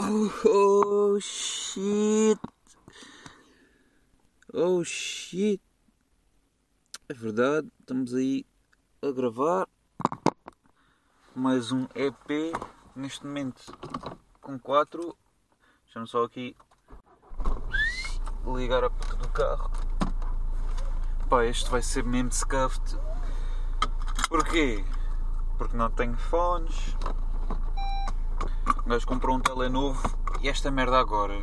Oh, oh shit. Oh shit. É verdade, estamos aí a gravar mais um EP neste momento com 4. Deixa-me só aqui ligar a puta do carro. Pá, este vai ser mesmo scuffed. Porquê? Porque não tenho fones. O gajo comprou um tele novo e esta merda agora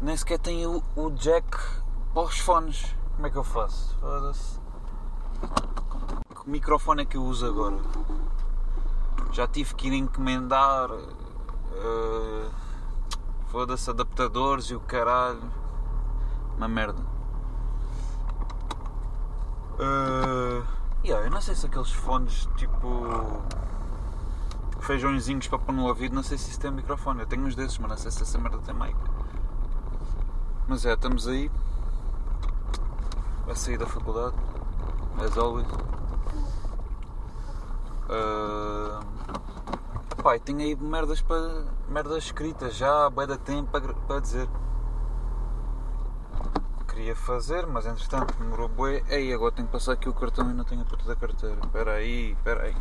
nem sequer tem o, o jack para os fones. Como é que eu faço? Foda-se. Que microfone é que eu uso agora? Já tive que ir encomendar. Uh, Foda-se, adaptadores e o caralho. Uma merda. Uh, yeah, eu não sei se aqueles fones tipo feijõezinhos para pôr no ouvido, não sei se isso tem microfone. Eu tenho uns desses, mas não sei se essa merda tem mic. Mas é, estamos aí. Vai sair da faculdade, as always. Uh, pai, tenho aí merdas para. merdas escritas já há bem da tempo para, para dizer. Queria fazer, mas entretanto demorou bué. Ei, agora tenho que passar aqui o cartão e não tenho a puta da carteira. Espera aí, espera aí.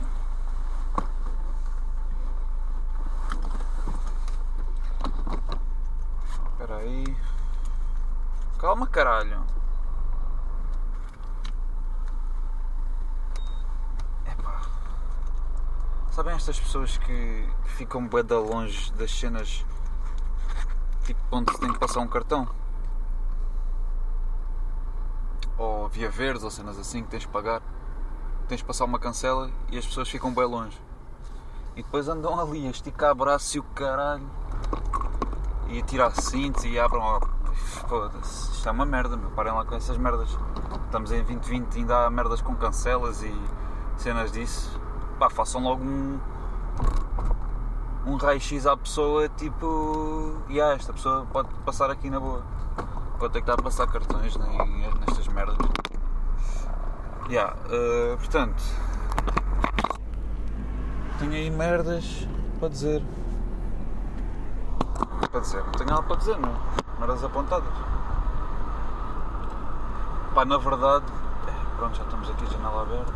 Espera aí. Calma, caralho. Epá. Sabem estas pessoas que ficam bué da longe das cenas tipo onde se tem que passar um cartão? Ou via ou cenas assim que tens de pagar. Tens de passar uma cancela e as pessoas ficam bem longe. E depois andam ali a esticar braço e o caralho. E a tirar cintos e abrem ó. Foda-se, isto é uma merda, meu. Parem lá com essas merdas. Estamos em 2020 e ainda há merdas com cancelas e cenas disso. Pá, façam logo um. um raio-x à pessoa, tipo. E yeah, esta pessoa pode passar aqui na boa. Pode ter que estar a passar cartões nem, nestas merdas. Yeah, uh, portanto. Tenho aí merdas para dizer. Para dizer, não tenho nada para dizer, não. Merdas apontadas. Pá, na verdade. Pronto, já estamos aqui, janela aberta.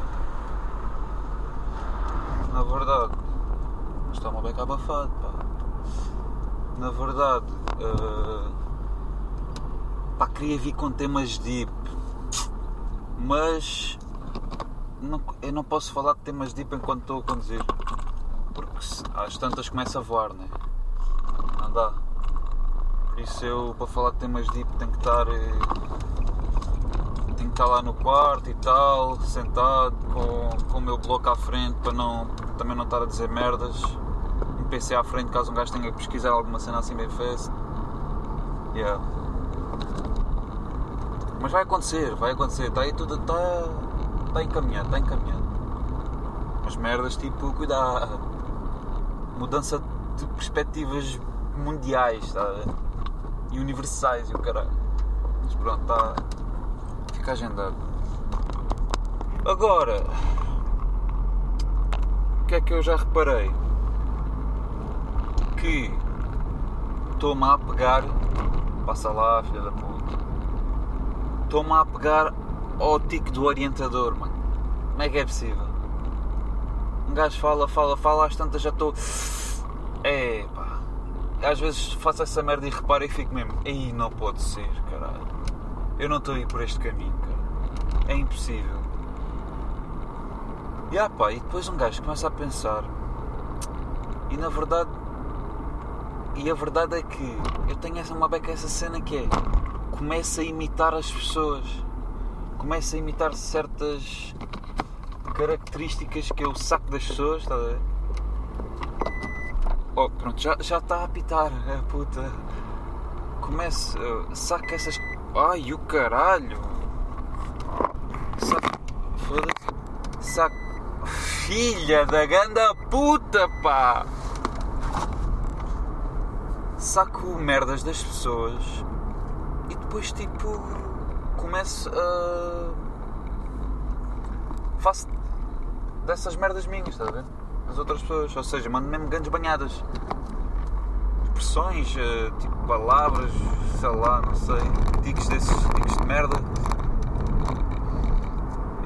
Na verdade. Está uma beca abafado, pá. Na verdade. Uh, pá, queria vir com temas deep. Mas. Não, eu não posso falar de temas deep enquanto estou a conduzir. Porque às tantas começa a voar, né? Isso eu para falar de temas deep tenho que estar. Tenho que estar lá no quarto e tal, sentado, com, com o meu bloco à frente para não, também não estar a dizer merdas. Um PC à frente caso um gajo tenha que pesquisar alguma cena assim bem fast. Yeah. Mas vai acontecer, vai acontecer, está aí tudo. Está, está encaminhado, está encaminhado. Mas merdas tipo, cuidado. Mudança de perspectivas mundiais, a ver? E universais e o caralho. Mas pronto, está. Fica agendado. Agora. O que é que eu já reparei? Que estou-me a pegar. Passa lá, filha da puta. Estou-me a pegar ao tique do orientador, mano. Como é que é possível? Um gajo fala, fala, fala, às tantas já estou. É pá. Às vezes faço essa merda e reparo e fico mesmo. Aí não pode ser, caralho. Eu não estou a ir por este caminho, cara. É impossível. E ah pá, e depois um gajo começa a pensar. E na verdade. E a verdade é que eu tenho essa, uma beca essa cena que é. Começa a imitar as pessoas. Começa a imitar certas características que eu saco das pessoas, está a ver? Oh, pronto, já, está a apitar, a puta. Começa, uh, saca essas. Ai, o caralho! Saca. Foda-se. Saca. Filha da ganda puta, pá! Saco merdas das pessoas e depois, tipo, começo a. Faço dessas merdas minhas, estás a ver? Das outras pessoas, ou seja, mando mesmo grandes banhadas. expressões, uh, tipo palavras, sei lá, não sei, tiques desses, tiques de merda,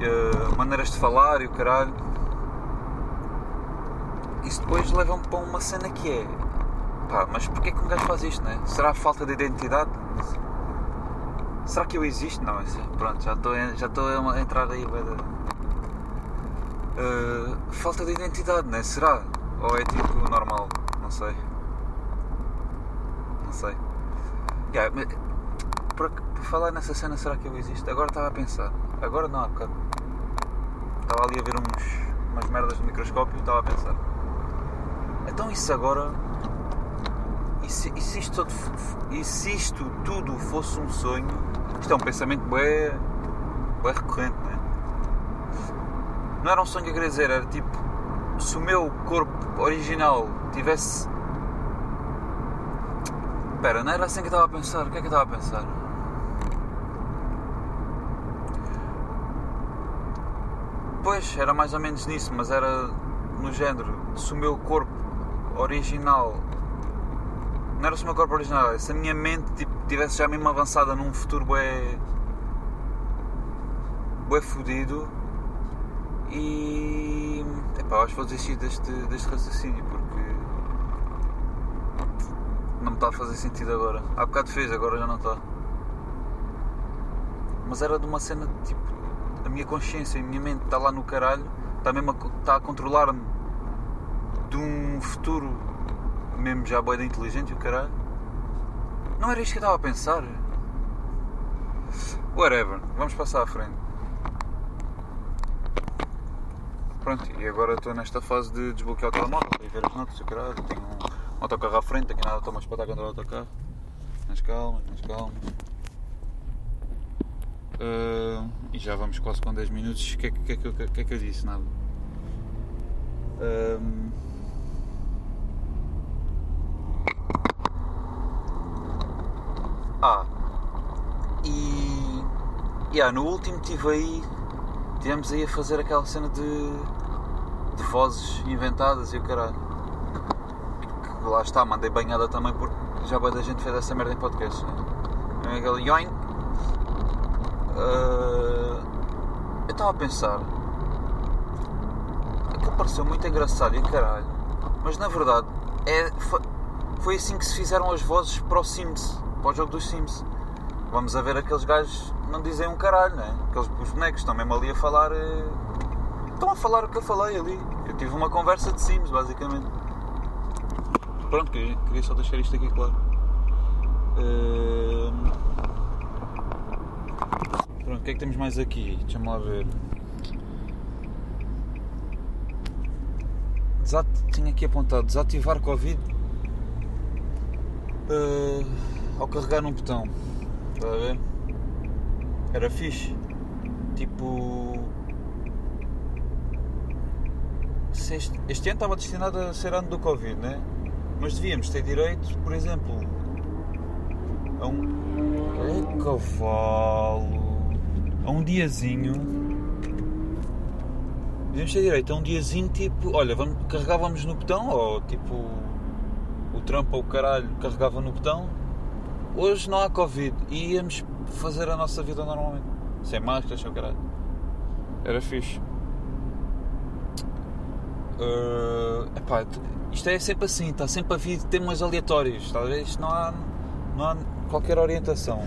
uh, maneiras de falar e o caralho. Isso depois leva-me para uma cena que é pá, mas porquê que um gajo faz isto, né? Será falta de identidade? Será que eu existo? Não, isso, pronto, já estou já estou a entrar aí, uh, falta de identidade, né? Será? Ou é tipo normal? Não sei. Não sei. Yeah, mas, por, por, falar nessa cena, será que eu existo? Agora estava a pensar. Agora não, há bocado. Estava ali a ver uns, umas merdas no microscópio e estava a pensar. Então isso agora. E se, e se, isto, e se isto tudo fosse um sonho? Isto é um pensamento bem, bem recorrente, não é? Não era um sonho a querer dizer, era tipo. Se o meu corpo original tivesse. Espera, não era assim que eu estava a pensar? O que é que eu estava a pensar? Pois, era mais ou menos nisso, mas era no género. Se o meu corpo original. Não era se o meu corpo original, se a minha mente tipo, tivesse já mesmo avançada num futuro bué. bué fodido. E. Epá, acho que vou desistir deste, deste raciocínio porque. não me está a fazer sentido agora. Há bocado fez, agora já não está. Mas era de uma cena tipo. a minha consciência, a minha mente está lá no caralho, está mesmo a, está a controlar-me de um futuro mesmo já boeda inteligente e o caralho. Não era isto que eu estava a pensar. Whatever, vamos passar à frente. Pronto, e agora estou nesta fase de desbloquear o telemóvel e ver as notas caralho. Tenho um, autocarro à frente, aqui nada estou mais para contra o autocarro. Mas calma, mas calma. Uh, e já vamos quase com 10 minutos. O que, é, que, que, que, que é que eu disse? Nada. Uh, Ah, e. Yeah, no último estive aí. Tivemos aí a fazer aquela cena de. De vozes inventadas e o caralho. Que lá está, mandei banhada também porque já boa da gente fez essa merda em podcast. Né? Aquele yoin. Uh, eu estava a pensar. Aquilo pareceu muito engraçado e caralho. Mas na verdade é, foi, assim que se fizeram as vozes para o Sims para o jogo dos Sims. Vamos a ver aqueles gajos não dizem um caralho, né? Aqueles os bonecos estão mesmo ali a falar. Eh, estão a falar o que eu falei ali. Eu tive uma conversa de Sims, basicamente. Pronto, queria, queria só deixar isto aqui claro. Uh... Pronto, o que é que temos mais aqui? Deixa-me lá ver. Desat... Tinha aqui apontado desativar Covid. Uh ao carregar num botão. Está a ver? Era fixe. Tipo. Este, este ano estava destinado a ser ano do Covid, né? Mas devíamos ter direito, por exemplo, a um. É cavalo! A um diazinho. Devíamos ter direito a um diazinho tipo. Olha, vamos, carregávamos no botão ou tipo. O trampo ou o caralho carregava no botão Hoje não há Covid e íamos fazer a nossa vida normalmente. Sem máscaras, sem caralho. Era fixe. Uh, epá, isto é sempre assim, está sempre a vir temas aleatórios, talvez não há, não há qualquer orientação.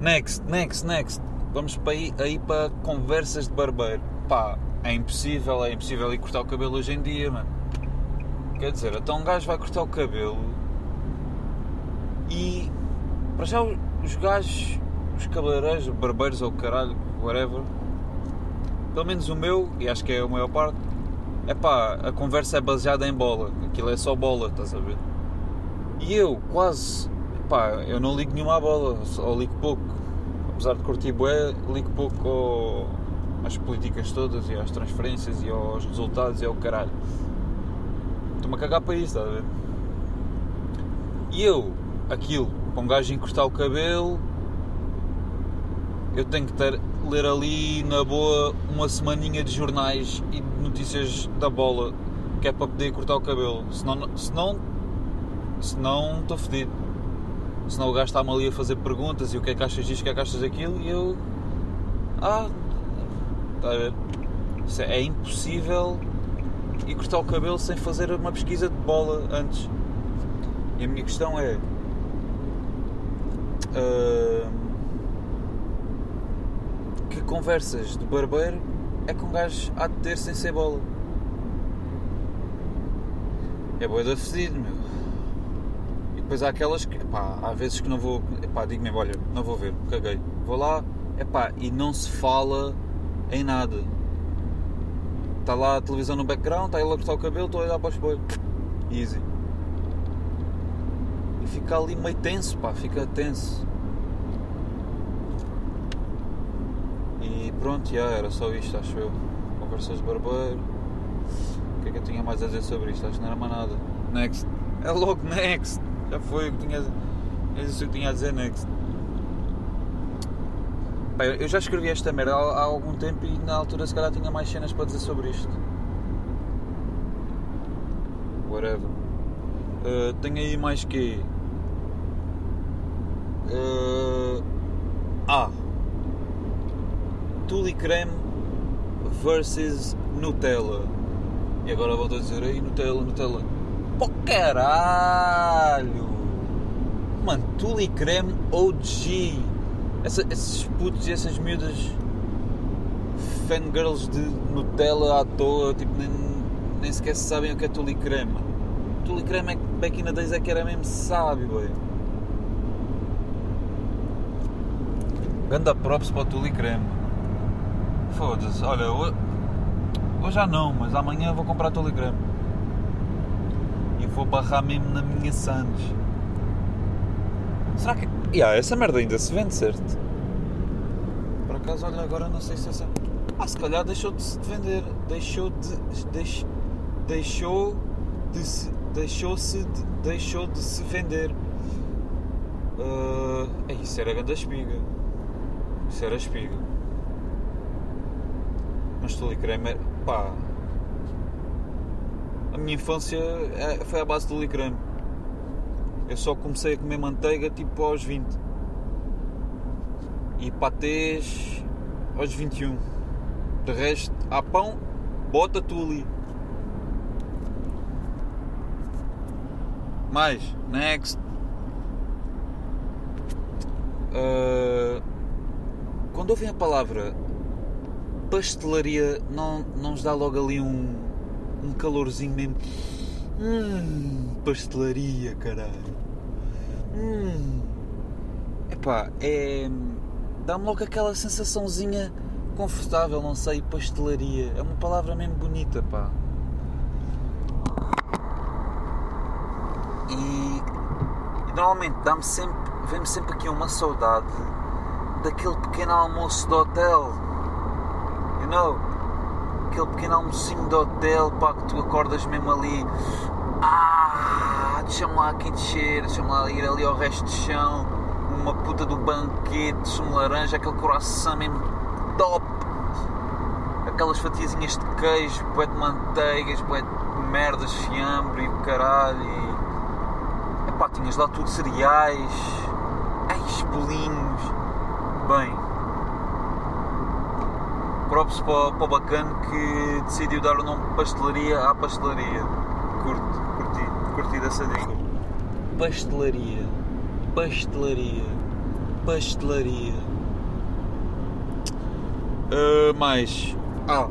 Next, next, next. Vamos para aí para conversas de barbeiro. Pá, é impossível, é impossível ir cortar o cabelo hoje em dia, mano. Quer dizer, então um gajo vai cortar o cabelo e para já os gajos, os cabeleireiros, barbeiros ou caralho, whatever, pelo menos o meu, e acho que é a maior parte, é pá, a conversa é baseada em bola, aquilo é só bola, estás a ver? E eu quase, pá, eu não ligo nenhuma à bola, ou ligo pouco, apesar de curtir bué, ligo pouco ao, às políticas todas e às transferências e aos resultados e ao caralho. Estou-me a cagar para isso, estás a ver? E eu, aquilo, para um gajo encostar o cabelo, eu tenho que ter, ler ali na boa uma semaninha de jornais e de notícias da bola, que é para poder cortar o cabelo. Senão, senão Senão estou fedido. Senão o gajo está-me ali a fazer perguntas e o que é que achas disto, o que é que achas daquilo e eu. Ah, está a ver? É, é impossível ir cortar o cabelo sem fazer uma pesquisa de bola antes. E a minha questão é. ah, que conversas de barbeiro é que um gajo há de ter sem ser bola? É boa da fedido, meu. E depois há aquelas que, pá, há vezes que não vou, pá, digo mesmo, olha, não vou ver, caguei. Vou lá, epá, e não se fala em nada. Está lá a televisão no background, está ele a cortar o cabelo, estou a olhar para o espelho. Easy. E fica ali meio tenso, pá, fica tenso. E pronto, já era só isto, acho eu. Conversas de barbeiro. O que é que eu tinha mais a dizer sobre isto? Acho que não era mais nada. Next. É logo next. Já foi o que tinha. É isso que tinha a dizer next. Pá, eu já escrevi esta merda há, há algum tempo e na altura se calhar tinha mais cenas para dizer sobre isto. Whatever. Uh, tenho aí mais que. Uh, ah! Tule Creme versus Nutella. E agora a dizer aí Nutella, Nutella. Pô caralho! Mano, Tule Creme OG. Essa, esses putos e essas miúdas fangirls de Nutella à toa, tipo, nem, nem sequer sabem o que é Tule Creme. Tule Creme é que back in the days é que era mesmo sábio, boy. Ganda props para o Tule Creme. Foda-se, olha, hoje, já não, mas amanhã vou comprar Tule Creme. E vou barrar mesmo na minha Sandes. Será que. Yeah, essa merda ainda se vende, certo? Por acaso, olha, agora não sei se essa. Ah, se calhar deixou de se vender. Deixou de. Deix, deixou de se. Deixou-se de, deixou de se vender. Uh, isso era grande espiga. Isso era espiga. Mas Tule Creme, pá. A minha infância é, foi à base de Creme. Eu só comecei a comer manteiga tipo aos 20. E patês aos 21. De resto, há pão, bota tule. Mais, next. Uh, quando ouvem a palavra pastelaria, não, não nos dá logo ali um, um calorzinho mesmo. Hum, pastelaria, caralho. Hum. Epá, é. Dá-me logo aquela sensaçãozinha confortável, não sei, pastelaria. É uma palavra mesmo bonita, pá. E, e normalmente dá-me sempre. Vem-me sempre aqui uma saudade daquele pequeno almoço do hotel. Know? Aquele pequeno almocinho do hotel, pá, que tu acordas mesmo ali. Ah, deixa-me lá aqui descer, deixa-me lá ir ali ao resto de chão. Uma puta do banquete, sumo laranja, aquele coração mesmo top. Aquelas fatiazinhas de queijo, bué de manteigas, bué de merdas, fiambre e o caralho. E... Epá, tinhas lá tudo cereais, ai, bolinhos. Bem, props para, para o bacana que decidiu dar o nome de pastelaria à pastelaria. Curto, curti, curti dessa dica. Pastelaria, pastelaria, pastelaria. Uh, mais. Ah,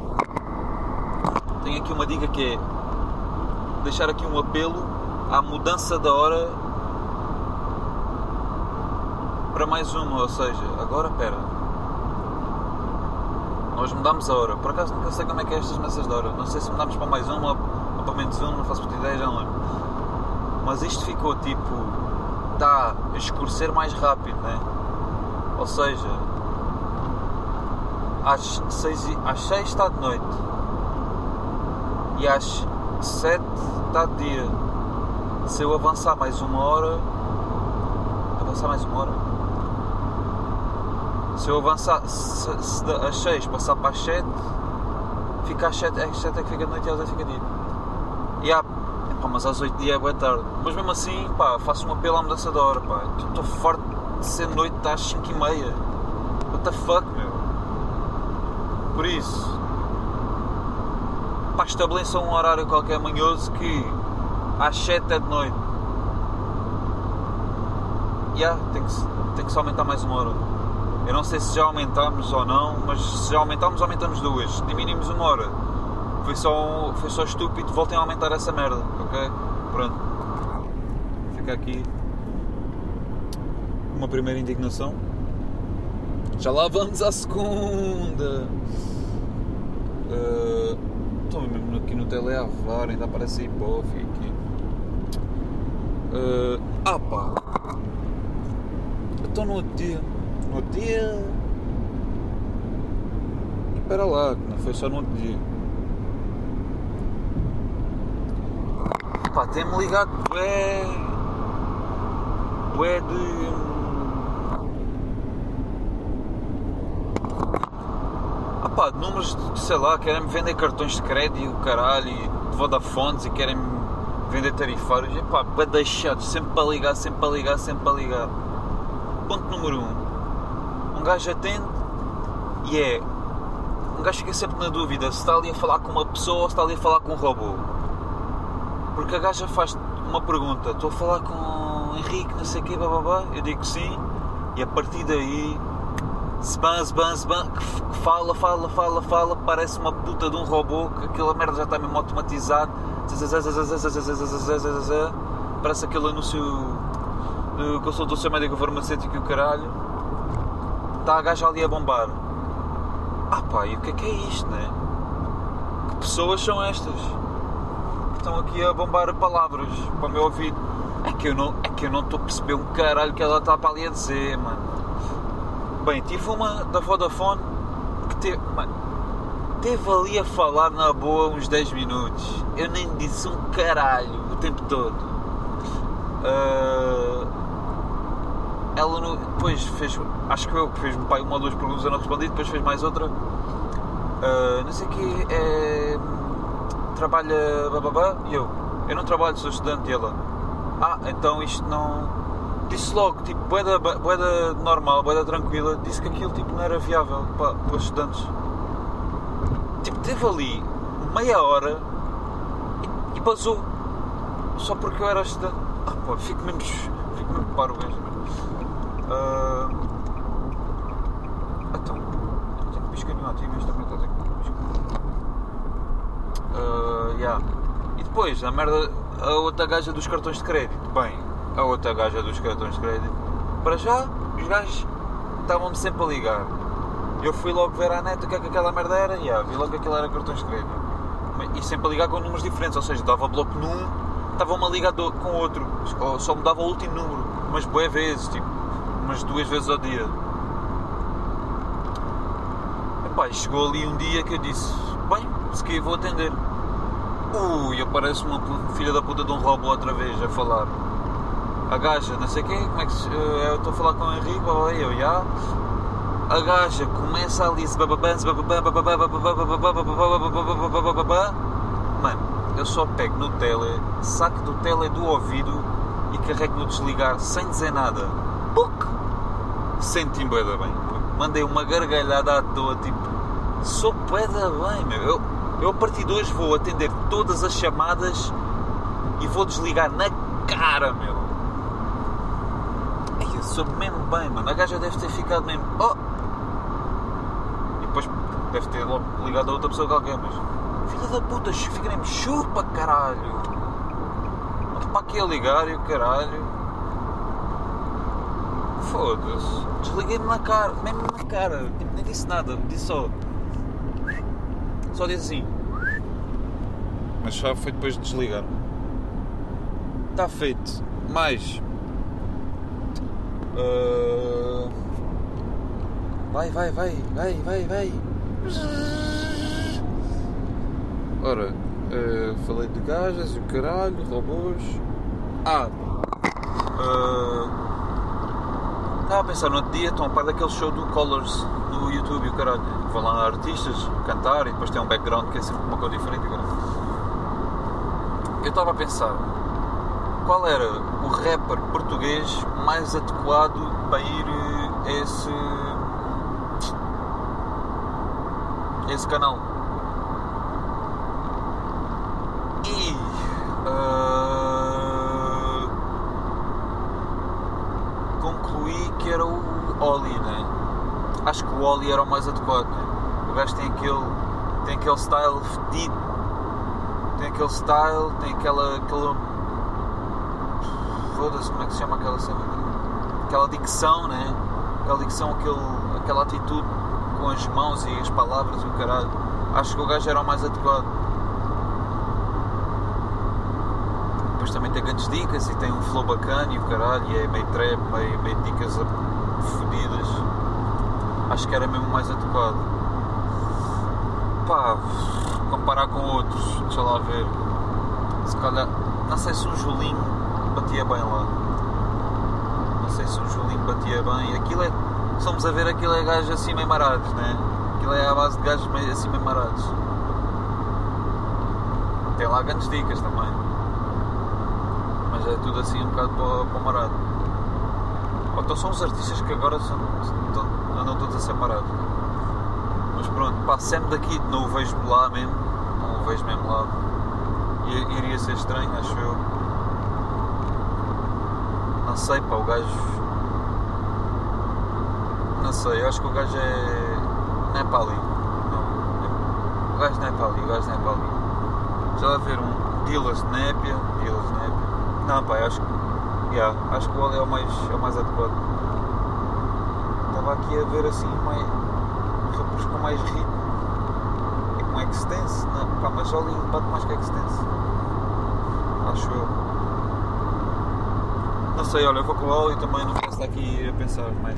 tenho aqui uma dica que é deixar aqui um apelo à mudança da hora para mais uma, ou seja, agora pera. Nós mudamos a hora. Por acaso nunca sei como é que é estas messas de hora. Não sei se mudamos para mais uma ou para menos uma, não faço muita ideia, já não lembro. Mas isto ficou tipo. está a escurecer mais rápido, né? Ou seja, às 6, às 6 está de noite e às 7 está de dia. Se eu avançar mais uma hora. Avançar mais uma hora? Se eu avançar se, se da- às 6 passar para as 7, fica às 7, às 7 é que fica de noite e às 10 fica de dia. E há, epá, mas às 8 dia é boa tarde. Mas mesmo assim, pá, faço um apelo à mudança da hora, pá. Estou farto de ser noite às 5 e meia. What the fuck, meu? Por isso, pá, estabeleçam um horário qualquer manhoso que às 7 é de noite. Yeah, tem tem que se aumentar mais uma hora. Eu não sei se já aumentámos ou não, mas se já aumentámos, aumentamos duas. Diminuímos uma hora. Foi só, foi só estúpido, voltem a aumentar essa merda, ok? Pronto. Fica aqui uma primeira indignação. Já lá vamos à segunda. Uh, estou mesmo aqui no teleavar, ainda aparece hipofi aqui. Uh, ah pá! Estou no outro dia no outro dia. Espera lá, que não foi só no outro dia. Pá, tem-me ligado bué. bué de. Ah pá, de números de, sei lá, querem-me vender cartões de crédito e caralho e Vodafones e querem-me vender tarifários. E pá, bué deixados, sempre para ligar, sempre para ligar, sempre para ligar. Ponto número 1. Um um gajo atende e é. Um gajo fica sempre na dúvida se está ali a falar com uma pessoa ou se está ali a falar com um robô. Porque a gaja faz uma pergunta: estou a falar com Henrique, não sei o quê, bababá. Eu digo que sim, e a partir daí. Sban, sban, sban, que fala, fala, fala, fala, parece uma puta de um robô, que aquela merda já está mesmo automatizado. Parece aquele anúncio do consultor seu médico farmacêutico e o caralho está a gaja ali a bombar. Ah pá, e o que é que é isto, né? Que pessoas são estas? Que estão aqui a bombar palavras para o meu ouvido. É que eu não é que eu não estou a perceber um caralho que ela está para ali a dizer, mano. Bem, tive uma da Vodafone que teve, mano, teve ali a falar na boa uns 10 minutos. Eu nem disse um caralho o tempo todo. Uh, ela no, depois fez, acho que eu fez pai uma ou duas perguntas eu não respondi, depois fez mais outra. Uh, não sei o que, é, trabalha bababá e eu, eu não trabalho, sou estudante e ela. Ah, então isto não. Disse logo, tipo, boeda, boeda normal, boeda tranquila, disse que aquilo tipo, não era viável para, para os estudantes. Tipo, teve ali meia hora e, e passou. Só porque eu era estudante. Ah, pô, fico menos. Fico mesmo paro mesmo. Uh... Então, tenho piscaninho ativo, este também está a que uh, yeah. E depois, a merda, a outra gaja dos cartões de crédito. Bem, a outra gaja dos cartões de crédito. Para já, os gajos estavam-me sempre a ligar. Eu fui logo ver à net o que é que aquela merda era e yeah, vi logo que aquilo era cartões de crédito. E sempre a ligar com números diferentes, ou seja, dava bloco num, estava-me a ligar com outro, só me dava o último número, mas boé vezes, tipo, umas duas vezes ao dia. Epá, chegou ali um dia que eu disse, bem, se que vou atender. Ui, aparece uma filha da puta de um robô outra vez a falar. A gaja, não sei quem, como é que se, eu estou a falar com o Henrique, eu, já. A gaja começa ali, Mano, eu só pego no tele, saco do tele do ouvido e carrego no desligar sem dizer nada. Puc! Senti-me bem. Mandei uma gargalhada à toa, tipo, sou bué bem, meu. Eu, eu a partir de hoje vou atender todas as chamadas e vou desligar na cara, meu. Ai, eu sou mesmo bem, mano. A gaja deve ter ficado mesmo. Oh! E depois deve ter logo ligado a outra pessoa qualquer, mas. Filha da puta, fica mesmo chupa, caralho. Para a ligar e o caralho. Foda-se. Desliguei-me na cara, mesmo na cara. Tipo, nem disse nada, disse só. Só disse assim. Mas já foi depois de desligar. Está feito. Mais. Uh... Vai, vai, vai, vai, vai, vai. Ora, uh, falei de gajas e o caralho, robôs. Ah, uh, Estava a pensar no outro dia, estão a par daquele show do Colors no YouTube e o caralho. Vão lá artistas cantar e depois tem um background que é sempre uma coisa diferente. eu estava a pensar qual era o rapper português mais adequado para ir a esse, a esse canal. E uh, que era o Oli, né? Acho que o Oli era o mais adequado, né? O gajo tem aquele, tem aquele style fedido, tem aquele style, tem aquela. aquela foda-se, como é que se chama aquela cena? Aquela dicção, né? Aquela dicção, aquele, aquela atitude com as mãos e as palavras e o caralho. Acho que o gajo era o mais adequado. Depois também tem grandes dicas e tem um flow bacana e o caralho, e é meio trap, meio, meio dicas fodidas. Acho que era mesmo mais adequado. Pá, comparar com outros, deixa lá ver. Se calhar, não sei se um Julinho batia bem lá. Não sei se um Julinho batia bem. Aquilo é, somos a ver, aquilo é gajos assim meio marados, né? Aquilo é a base de gajos meio, assim meio marados. Tem lá grandes dicas também. Mas é tudo assim um bocado para, o marado. Ou então são os artistas que agora são, andam todos a ser marados. Mas pronto, pá, sempre daqui não o vejo lá mesmo. Não o vejo mesmo lá. I- Iria ser estranho, acho eu. Não sei, pá, o gajo. Não sei, eu acho que o gajo é. Não é para ali. Não. O gajo não é para ali, o gajo não é para ali. Já vai ver um Dilas de Népia. Dilas de Népia. Não, pá, acho que. Yeah, acho que o Oli é o mais, é o mais adequado. Estava aqui a ver assim mais. rappers com mais ritmo e com extense. Não, pá, mas Oli bate mais que extense. Acho eu. Não sei, olha, eu vou com o Oli também, não posso estar aqui a pensar mais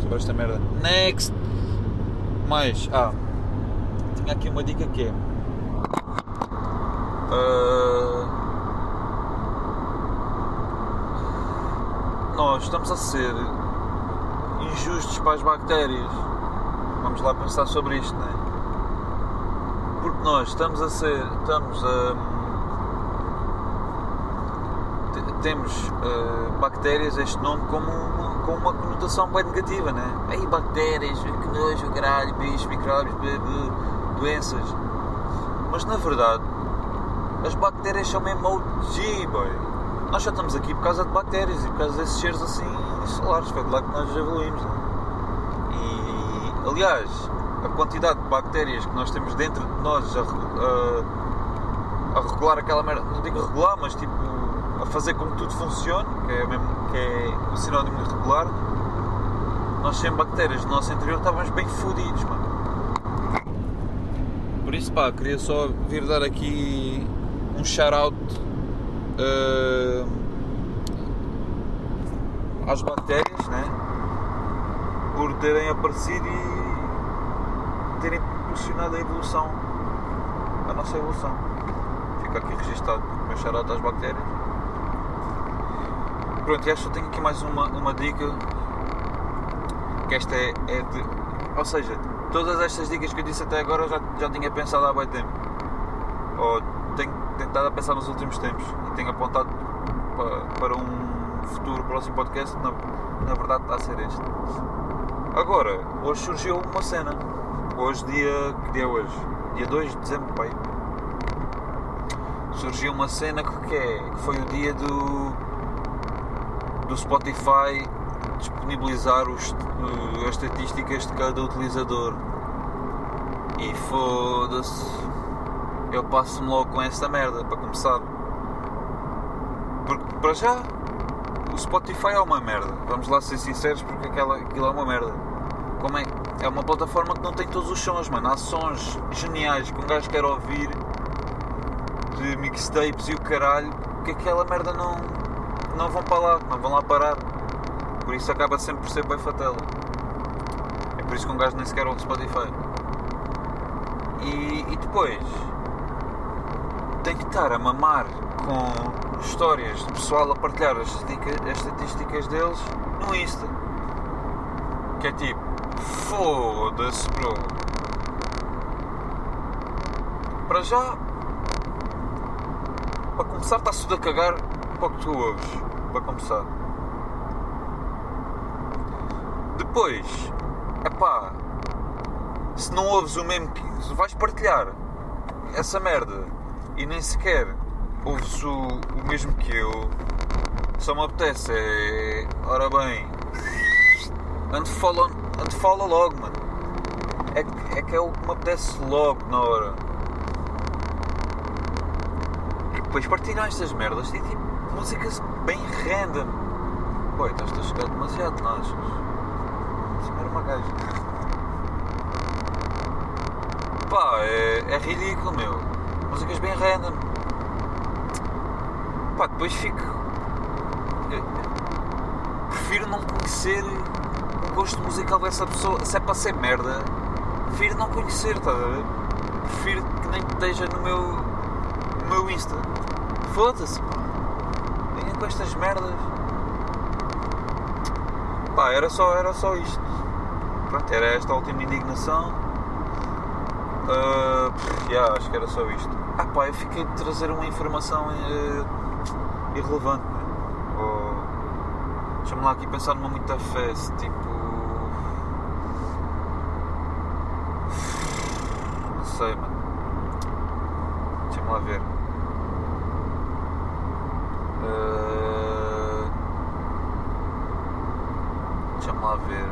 sobre esta merda. Next! Mais, ah, tinha aqui uma dica que é. ah, nós estamos a ser injustos para as bactérias. Vamos lá pensar sobre isto, não é? Porque nós estamos a ser. Estamos a. te- Temos eh, bactérias, este nome, como uma, com uma conotação bem negativa, né? Aí, bactérias, que nojo, caralho, bichos, micróbios, doenças. Mas na verdade, as bactérias são mesmo OG, boy. Nós só estamos aqui por causa de bactérias e por causa desses cheiros assim solares. Foi de lá que nós evoluímos. E, aliás, a quantidade de bactérias que nós temos dentro de nós a, a- a regular aquela merda, não digo regular, mas tipo a fazer com que tudo funcione, que é, mesmo, que é o sinónimo de regular, nós sem bactérias no nosso interior estávamos bem fodidos, mano. Por isso, pá, queria só vir dar aqui um shout-out eh, às bactérias, né? Por terem aparecido e terem proporcionado a evolução, a nossa evolução. Fica aqui registado o meu shout-out às bactérias. Pronto, e acho que eu tenho aqui mais uma, uma dica que esta é, é de. Ou seja, todas estas dicas que eu disse até agora eu já, já tinha pensado há bem tempo. Ou tenho tentado a pensar nos últimos tempos e tenho apontado para, para um futuro próximo podcast, na, na verdade está a ser este. Agora, hoje surgiu uma cena. Hoje dia. que dia é hoje? Dia 2 de dezembro, pai. Surgiu uma cena que, é, que foi o dia do. do Spotify disponibilizar os, uh, as estatísticas de cada utilizador. E foda-se. Eu passo-me logo com essa merda, para começar. Porque, para já, o Spotify é uma merda. Vamos lá ser sinceros, porque aquela, aquilo é uma merda. Como é? É uma plataforma que não tem todos os sons, mano. Há sons geniais que um gajo quer ouvir, de mixtapes e o caralho, que aquela merda não, não vão para lá, não vão lá parar. Por isso acaba sempre por ser bem fatela. É por isso que um gajo nem sequer ouve Spotify. E, e depois tem que estar a mamar com histórias de pessoal a partilhar as, estatísticas deles no Insta. Que é tipo, foda-se, bro. Para já, para começar está-se tudo a cagar para o que tu ouves. Para começar. Depois, epá, se não ouves o mesmo que. Vais partilhar essa merda e nem sequer ouves o, o mesmo que eu, só me apetece é. Ora bem, ande fala, logo, mano. É, é que é o que me apetece logo na hora. E depois partilham estas merdas e tipo músicas bem random. Boi, estás a chegar demasiado, não achas? Isso era uma gaja. Pá, é, é ridículo, meu. Músicas bem random. Pá, depois fico. Prefiro não conhecer o gosto musical dessa pessoa. Se é para ser merda, prefiro não conhecer, estás a ver? Prefiro que nem esteja no meu. no meu Insta. Foda-se, pá. Venha com estas merdas. Pá, era só, era só isto. Pronto, era esta a última indignação. Ah, pff, yeah, acho que era só isto. Ah pá, eu fiquei de trazer uma informação eh, irrelevante. man. Ou, Deixa-me lá aqui pensar numa muita fé, tipo. Não sei, mano. Deixa-me lá ver. Ah, Deixa-me lá ver.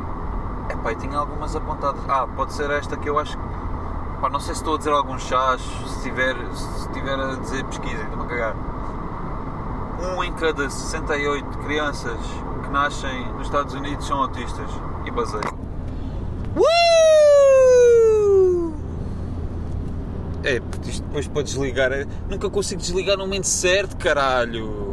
Epá, eu tinha algumas apontadas. Ah, pode ser esta que eu acho que. Não sei se estou a dizer alguns chás, se tiver, se tiver a dizer pesquisa, estou-me a cagar. Um em cada 68 crianças que nascem nos Estados Unidos são autistas. E basei. É, porque isto depois para desligar. Nunca consigo desligar no momento certo, caralho.